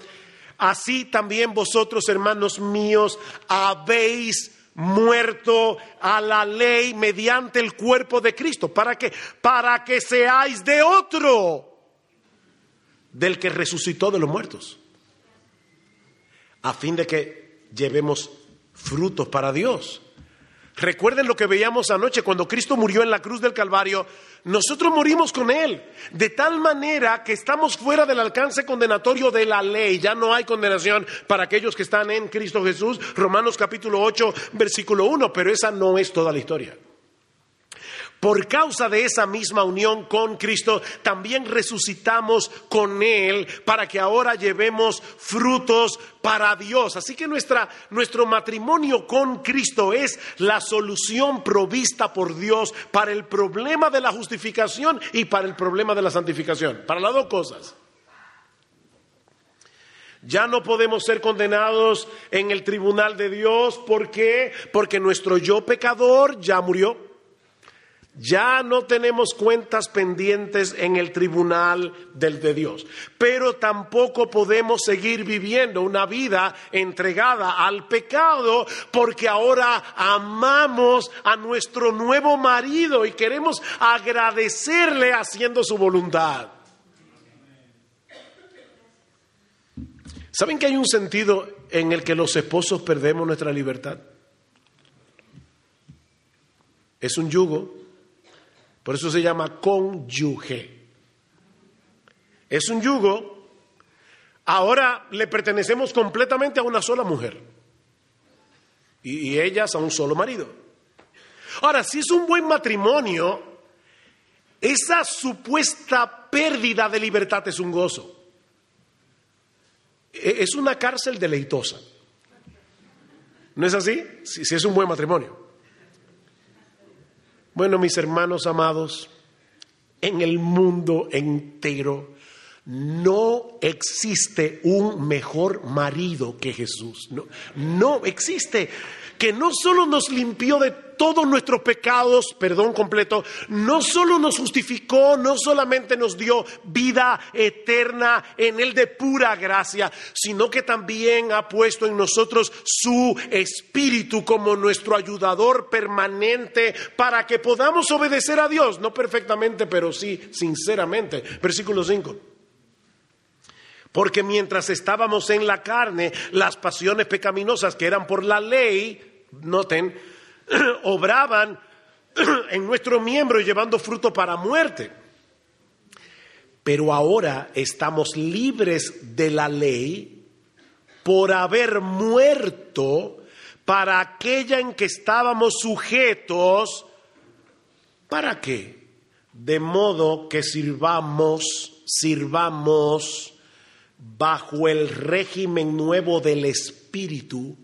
A: Así también vosotros, hermanos míos, habéis muerto a la ley mediante el cuerpo de Cristo. ¿Para qué? Para que seáis de otro, del que resucitó de los muertos, a fin de que llevemos frutos para Dios. Recuerden lo que veíamos anoche cuando Cristo murió en la cruz del Calvario. Nosotros morimos con Él, de tal manera que estamos fuera del alcance condenatorio de la ley. Ya no hay condenación para aquellos que están en Cristo Jesús. Romanos capítulo 8, versículo 1, pero esa no es toda la historia. Por causa de esa misma unión con Cristo, también resucitamos con Él para que ahora llevemos frutos para Dios. Así que nuestra, nuestro matrimonio con Cristo es la solución provista por Dios para el problema de la justificación y para el problema de la santificación. Para las dos cosas. Ya no podemos ser condenados en el tribunal de Dios. ¿Por qué? Porque nuestro yo pecador ya murió. Ya no tenemos cuentas pendientes en el tribunal del de Dios, pero tampoco podemos seguir viviendo una vida entregada al pecado porque ahora amamos a nuestro nuevo marido y queremos agradecerle haciendo su voluntad. ¿Saben que hay un sentido en el que los esposos perdemos nuestra libertad? Es un yugo por eso se llama cónyuge. Es un yugo. Ahora le pertenecemos completamente a una sola mujer. Y, ellas a un solo marido. Ahora, si es un buen matrimonio, esa supuesta pérdida de libertad es un gozo. E, es una cárcel deleitosa. ¿No es así? si es un buen matrimonio. Bueno, mis hermanos amados, en el mundo entero no existe un mejor marido que Jesús. No, no existe. Que no solo nos limpió de todos nuestros pecados, perdón completo, no solo nos justificó, no solamente nos dio vida eterna en Él de pura gracia, sino que también ha puesto en nosotros su espíritu como nuestro ayudador permanente para que podamos obedecer a Dios, no perfectamente, pero sí sinceramente. Versículo 5. Porque mientras estábamos en la carne, las pasiones pecaminosas que eran por la ley, noten, [clears throat] obraban [clears throat] en nuestro miembro llevando fruto para muerte. Pero ahora estamos libres de la ley por haber muerto para aquella en que estábamos sujetos. ¿Para qué? De modo que sirvamos, sirvamos bajo el régimen nuevo del Espíritu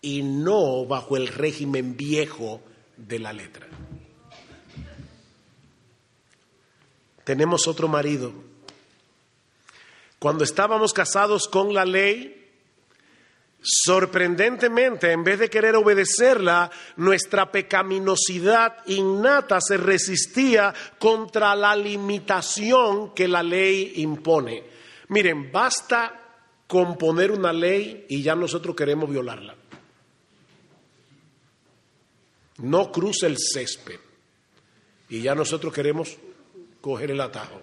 A: y no bajo el régimen viejo de la letra. Tenemos otro marido. Cuando estábamos casados con la ley, sorprendentemente, en vez de querer obedecerla, nuestra pecaminosidad innata se resistía contra la limitación que la ley impone. Miren, basta componer una ley y ya nosotros queremos violarla. No cruce el césped. Y ya nosotros queremos coger el atajo.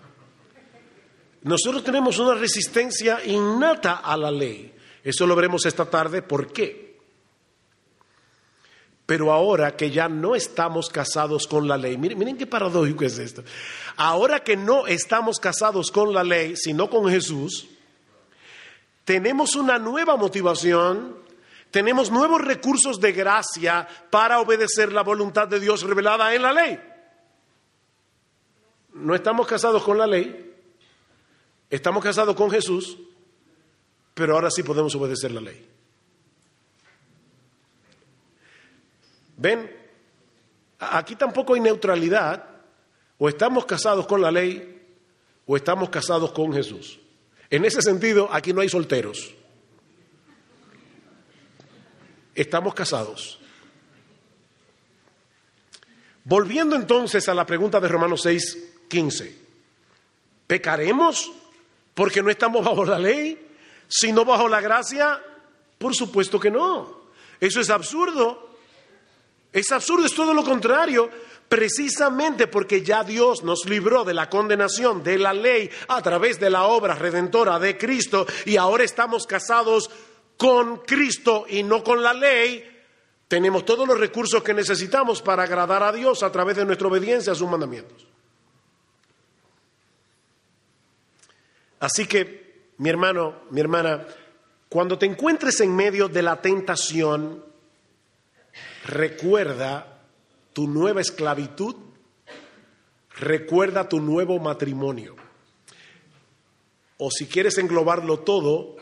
A: Nosotros tenemos una resistencia innata a la ley. Eso lo veremos esta tarde. ¿Por qué? Pero ahora que ya no estamos casados con la ley, miren, miren qué paradójico es esto. Ahora que no estamos casados con la ley, sino con Jesús, tenemos una nueva motivación tenemos nuevos recursos de gracia para obedecer la voluntad de Dios revelada en la ley. No estamos casados con la ley, estamos casados con Jesús, pero ahora sí podemos obedecer la ley. ¿Ven? Aquí tampoco hay neutralidad. O estamos casados con la ley o estamos casados con Jesús. En ese sentido, aquí no hay solteros estamos casados. Volviendo entonces a la pregunta de Romanos 6, 15. ¿Pecaremos porque no estamos bajo la ley, sino bajo la gracia? Por supuesto que no. Eso es absurdo. Es absurdo, es todo lo contrario. Precisamente porque ya Dios nos libró de la condenación de la ley a través de la obra redentora de Cristo y ahora estamos casados con Cristo y no con la ley, tenemos todos los recursos que necesitamos para agradar a Dios a través de nuestra obediencia a sus mandamientos. Así que, mi hermano, mi hermana, cuando te encuentres en medio de la tentación, recuerda tu nueva esclavitud, recuerda tu nuevo matrimonio. O si quieres englobarlo todo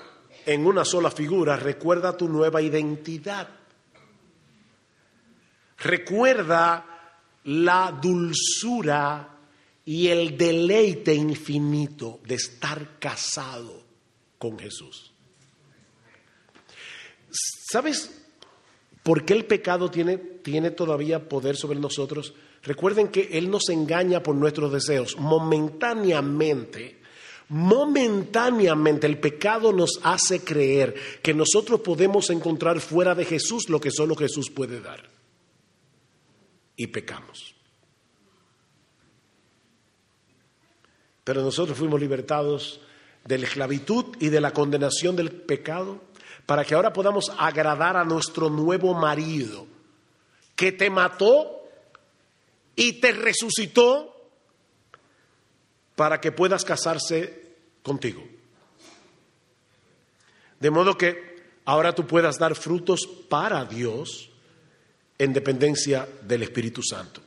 A: en una sola figura, recuerda tu nueva identidad. Recuerda la dulzura y el deleite infinito de estar casado con Jesús. ¿Sabes por qué el pecado tiene, tiene todavía poder sobre nosotros? Recuerden que Él nos engaña por nuestros deseos. Momentáneamente, momentáneamente el pecado nos hace creer que nosotros podemos encontrar fuera de Jesús lo que solo Jesús puede dar. Y pecamos. Pero nosotros fuimos libertados de la esclavitud y de la condenación del pecado para que ahora podamos agradar a nuestro nuevo marido, que te mató y te resucitó para que puedas casarse contigo. De modo que ahora tú puedas dar frutos para Dios en dependencia del Espíritu Santo.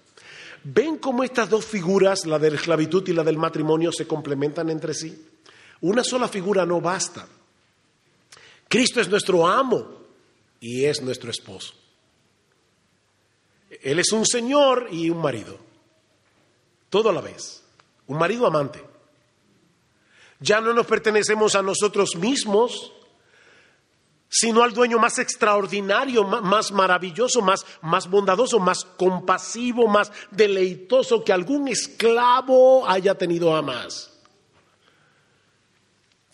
A: ¿Ven cómo estas dos figuras, la de la esclavitud y la del matrimonio, se complementan entre sí? Una sola figura no basta. Cristo es nuestro amo y es nuestro esposo. Él es un señor y un marido, todo a la vez, un marido amante. Ya no nos pertenecemos a nosotros mismos, sino al dueño más extraordinario, más maravilloso, más, más bondadoso, más compasivo, más deleitoso que algún esclavo haya tenido jamás.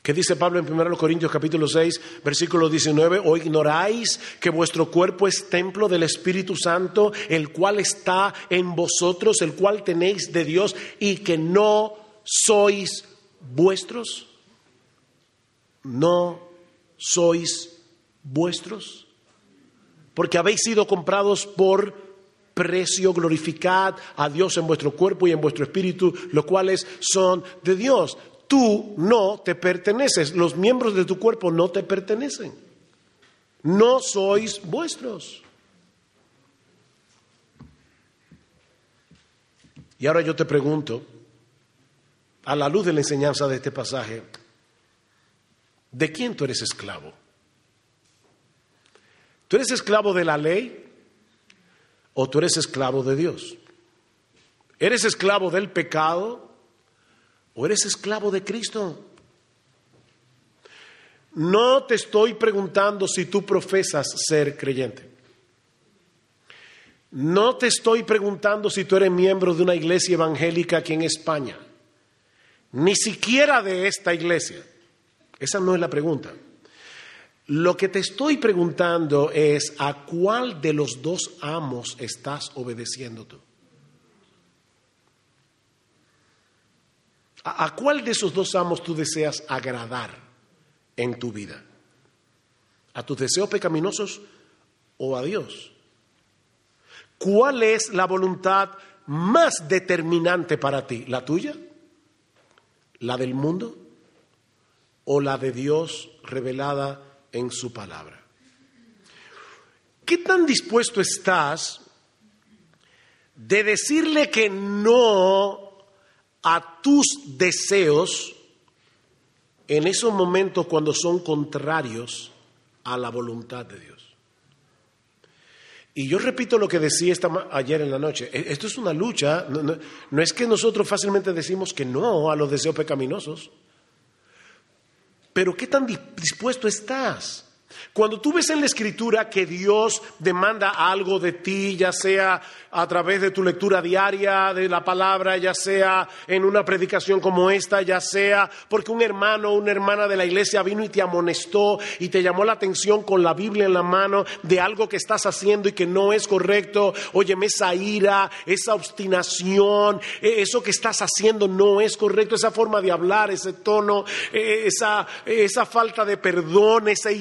A: ¿Qué dice Pablo en 1 Corintios capítulo 6, versículo 19? ¿O ignoráis que vuestro cuerpo es templo del Espíritu Santo, el cual está en vosotros, el cual tenéis de Dios y que no sois vuestros? No sois vuestros, porque habéis sido comprados por precio, glorificad a Dios en vuestro cuerpo y en vuestro espíritu, los cuales son de Dios. Tú no te perteneces, los miembros de tu cuerpo no te pertenecen, no sois vuestros. Y ahora yo te pregunto, a la luz de la enseñanza de este pasaje, ¿de quién tú eres esclavo? ¿Tú eres esclavo de la ley o tú eres esclavo de Dios? ¿Eres esclavo del pecado o eres esclavo de Cristo? No te estoy preguntando si tú profesas ser creyente. No te estoy preguntando si tú eres miembro de una iglesia evangélica aquí en España, ni siquiera de esta iglesia. Esa no es la pregunta. Lo que te estoy preguntando es a cuál de los dos amos estás obedeciendo tú. ¿A, cuál de esos dos amos tú deseas agradar en tu vida? ¿A tus deseos pecaminosos o a Dios? ¿Cuál es la voluntad más determinante para ti? ¿La tuya? ¿La del mundo? ¿O la de Dios revelada en su palabra. ¿Qué tan dispuesto estás de decirle que no a tus deseos en esos momentos cuando son contrarios a la voluntad de Dios? Y yo repito lo que decía esta, ayer en la noche. E, esto es una lucha. no, es que nosotros fácilmente decimos que no a los deseos pecaminosos. Pero ¿qué tan dispuesto estás Cuando tú ves en la escritura que Dios demanda algo de ti, ya sea a través de tu lectura diaria de la palabra, ya sea en una predicación como esta, ya sea porque un hermano o una hermana de la iglesia vino y te amonestó y te llamó la atención con la Biblia en la mano de algo que estás haciendo y que no es correcto. Óyeme, esa ira, esa obstinación, e, eso que estás haciendo no es correcto, esa forma de hablar, ese tono, e, esa, esa falta de perdón, ese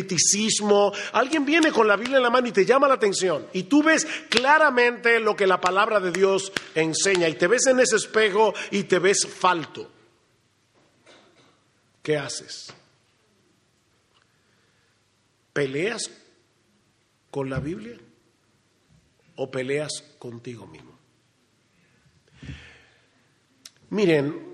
A: hipercriticismo. Alguien viene con la Biblia en la mano y te llama la atención y tú ves claramente lo que la palabra de Dios enseña y te ves en ese espejo y te ves falto. ¿Qué haces? ¿Peleas con la Biblia o peleas contigo mismo? Miren,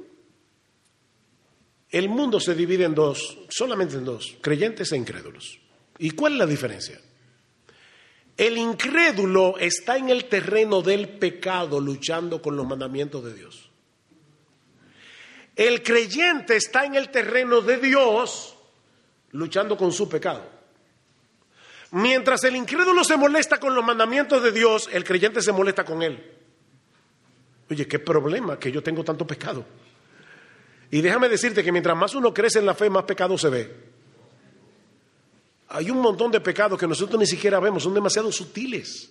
A: el mundo se divide en dos, solamente en dos, creyentes e incrédulos. ¿Y cuál es la diferencia? El incrédulo está en el terreno del pecado luchando con los mandamientos de Dios. El creyente está en el terreno de Dios luchando con su pecado. Mientras el incrédulo se molesta con los mandamientos de Dios, el creyente se molesta con él. Oye, qué problema que yo tengo tanto pecado. Y déjame decirte que mientras más uno crece en la fe, más pecado se ve. Hay un montón de pecados que nosotros ni siquiera vemos, son demasiado sutiles.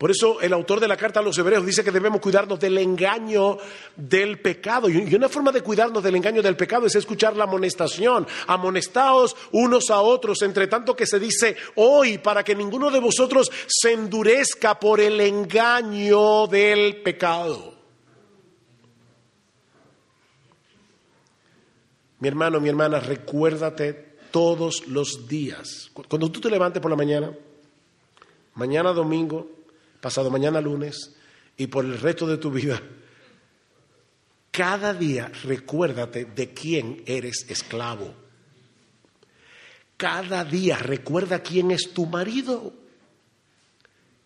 A: Por eso el autor de la carta a los hebreos dice que debemos cuidarnos del engaño del pecado. Y una forma de cuidarnos del engaño del pecado es escuchar la amonestación. Amonestaos unos a otros, entre tanto que se dice hoy, para que ninguno de vosotros se endurezca por el engaño del pecado. Mi hermano, mi hermana, recuérdate todos los días. Cuando tú te levantes por la mañana, mañana domingo, pasado mañana lunes y por el resto de tu vida, cada día recuérdate de quién eres esclavo. Cada día recuerda quién es tu marido,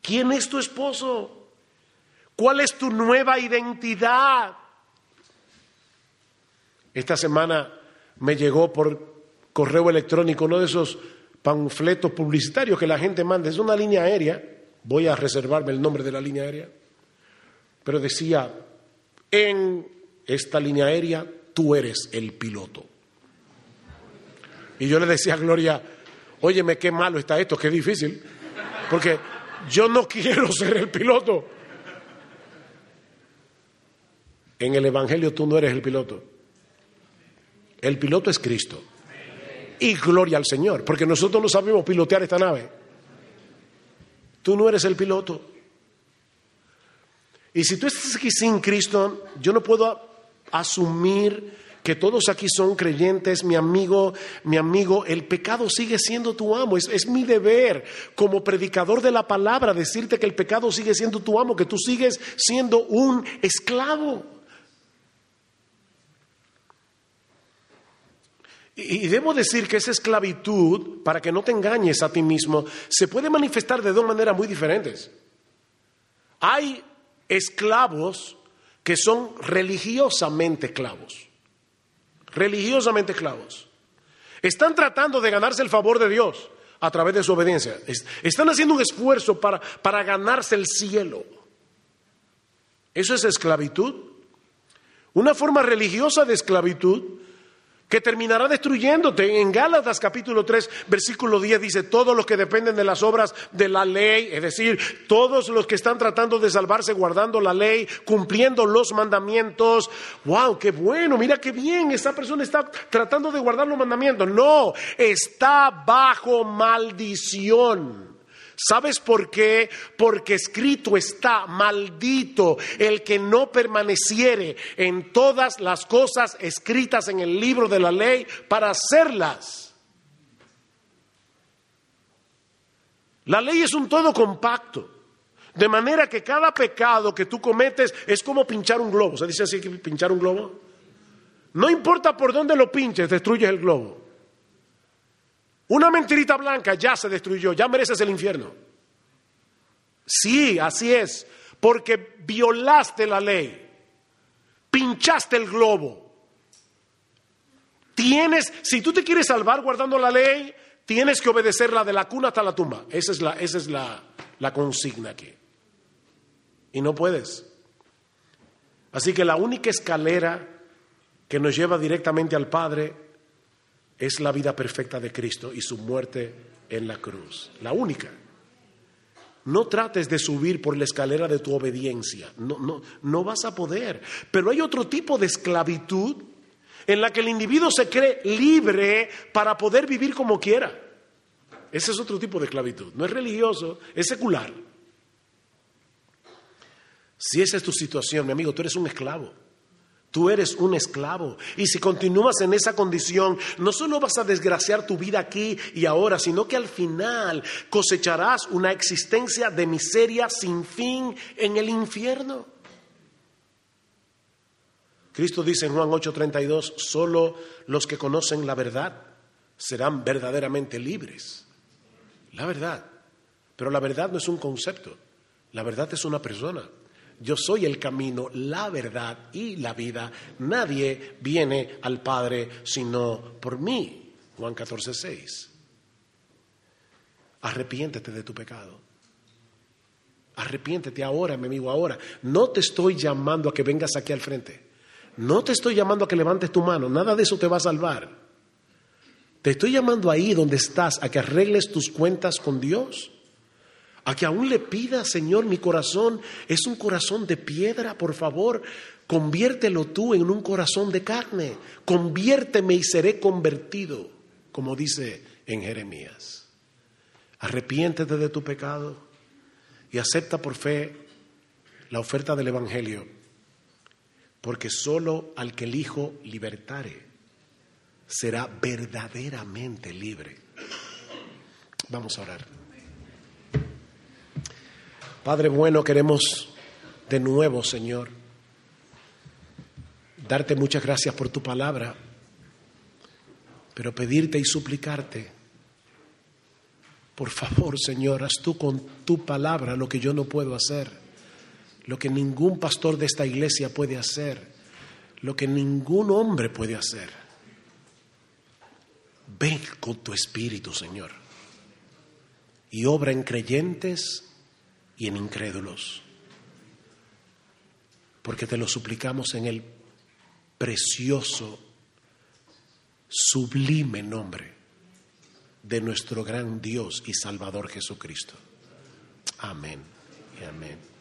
A: quién es tu esposo, cuál es tu nueva identidad. Esta semana me llegó por correo electrónico, uno de esos panfletos publicitarios que la gente manda, es una línea aérea, voy a reservarme el nombre de la línea aérea, pero decía, en esta línea aérea tú eres el piloto. Y yo le decía a Gloria, óyeme, qué malo está esto, qué difícil, porque yo no [laughs] quiero ser el piloto. En el Evangelio tú no eres el piloto. El piloto es Cristo y gloria al Señor, porque nosotros no sabemos pilotear esta nave. Tú no eres el piloto. Y si tú estás aquí sin Cristo, yo no puedo asumir que todos aquí son creyentes, mi amigo, mi amigo, el pecado sigue siendo tu amo. Es, es, mi deber como predicador de la palabra decirte que el pecado sigue siendo tu amo, que tú sigues siendo un esclavo. Y debo decir que esa esclavitud, para que no te engañes a ti mismo, se puede manifestar de dos maneras muy diferentes. Hay esclavos que son religiosamente esclavos. Religiosamente esclavos. Están tratando de ganarse el favor de Dios a través de su obediencia. Están haciendo un esfuerzo para, para ganarse el cielo. ¿Eso es esclavitud? Una forma religiosa de esclavitud que terminará destruyéndote. En Gálatas capítulo 3, versículo 10 dice, todos los que dependen de las obras de la ley, es decir, todos los que están tratando de salvarse guardando la ley, cumpliendo los mandamientos, wow, qué bueno, mira qué bien, esa persona está tratando de guardar los mandamientos. No, está bajo maldición. ¿Sabes por qué? Porque escrito está, maldito el que no permaneciere en todas las cosas escritas en el libro de la ley para hacerlas. La ley es un todo compacto. De manera que cada pecado que tú cometes es como pinchar un globo. ¿Se dice así que pinchar un globo? No importa por dónde lo pinches, destruyes el globo. Una mentirita blanca ya se destruyó, ya mereces el infierno. Sí, así es, porque violaste la ley, pinchaste el globo. Tienes, si tú te quieres salvar guardando la ley, tienes que obedecerla de la cuna hasta la tumba. Esa es la, esa es la, la consigna aquí. Y no puedes. Así que la única escalera que nos lleva directamente al Padre es la vida perfecta de Cristo y su muerte en la cruz. La única. No trates de subir por la escalera de tu obediencia. No, no, no vas a poder. Pero hay otro tipo de esclavitud en la que el individuo se cree libre para poder vivir como quiera. Ese es otro tipo de esclavitud. No es religioso, es secular. Si esa es tu situación, mi amigo, tú eres un esclavo. Tú eres un esclavo. Y si continúas en esa condición, no solo vas a desgraciar tu vida aquí y ahora, sino que al final cosecharás una existencia de miseria sin fin en el infierno. Cristo dice en Juan 8:32, solo los que conocen la verdad serán verdaderamente libres. La verdad. Pero la verdad no es un concepto, la verdad es una persona. Yo soy el camino, la verdad y la vida. Nadie viene al Padre sino por mí. Juan 14, 6. Arrepiéntete de tu pecado. Arrepiéntete ahora, mi amigo, ahora. No te estoy llamando a que vengas aquí al frente. No te estoy llamando a que levantes tu mano. Nada de eso te va a salvar. Te estoy llamando ahí donde estás a que arregles tus cuentas con Dios a que aún le pida, Señor, mi corazón es un corazón de piedra, por favor, conviértelo tú en un corazón de carne, conviérteme y seré convertido, como dice en Jeremías. Arrepiéntete de tu pecado y acepta por fe la oferta del Evangelio, porque solo al que el Hijo libertare será verdaderamente libre. Vamos a orar. Padre bueno, queremos de nuevo, Señor, darte muchas gracias por tu palabra, pero pedirte y suplicarte, por favor, Señor, haz tú con tu palabra lo que yo no puedo hacer, lo que ningún pastor de esta iglesia puede hacer, lo que ningún hombre puede hacer. Ven con tu espíritu, Señor, y obra en creyentes y en incrédulos. Porque te lo suplicamos en el precioso, sublime nombre de nuestro gran Dios y Salvador Jesucristo. Amén y amén.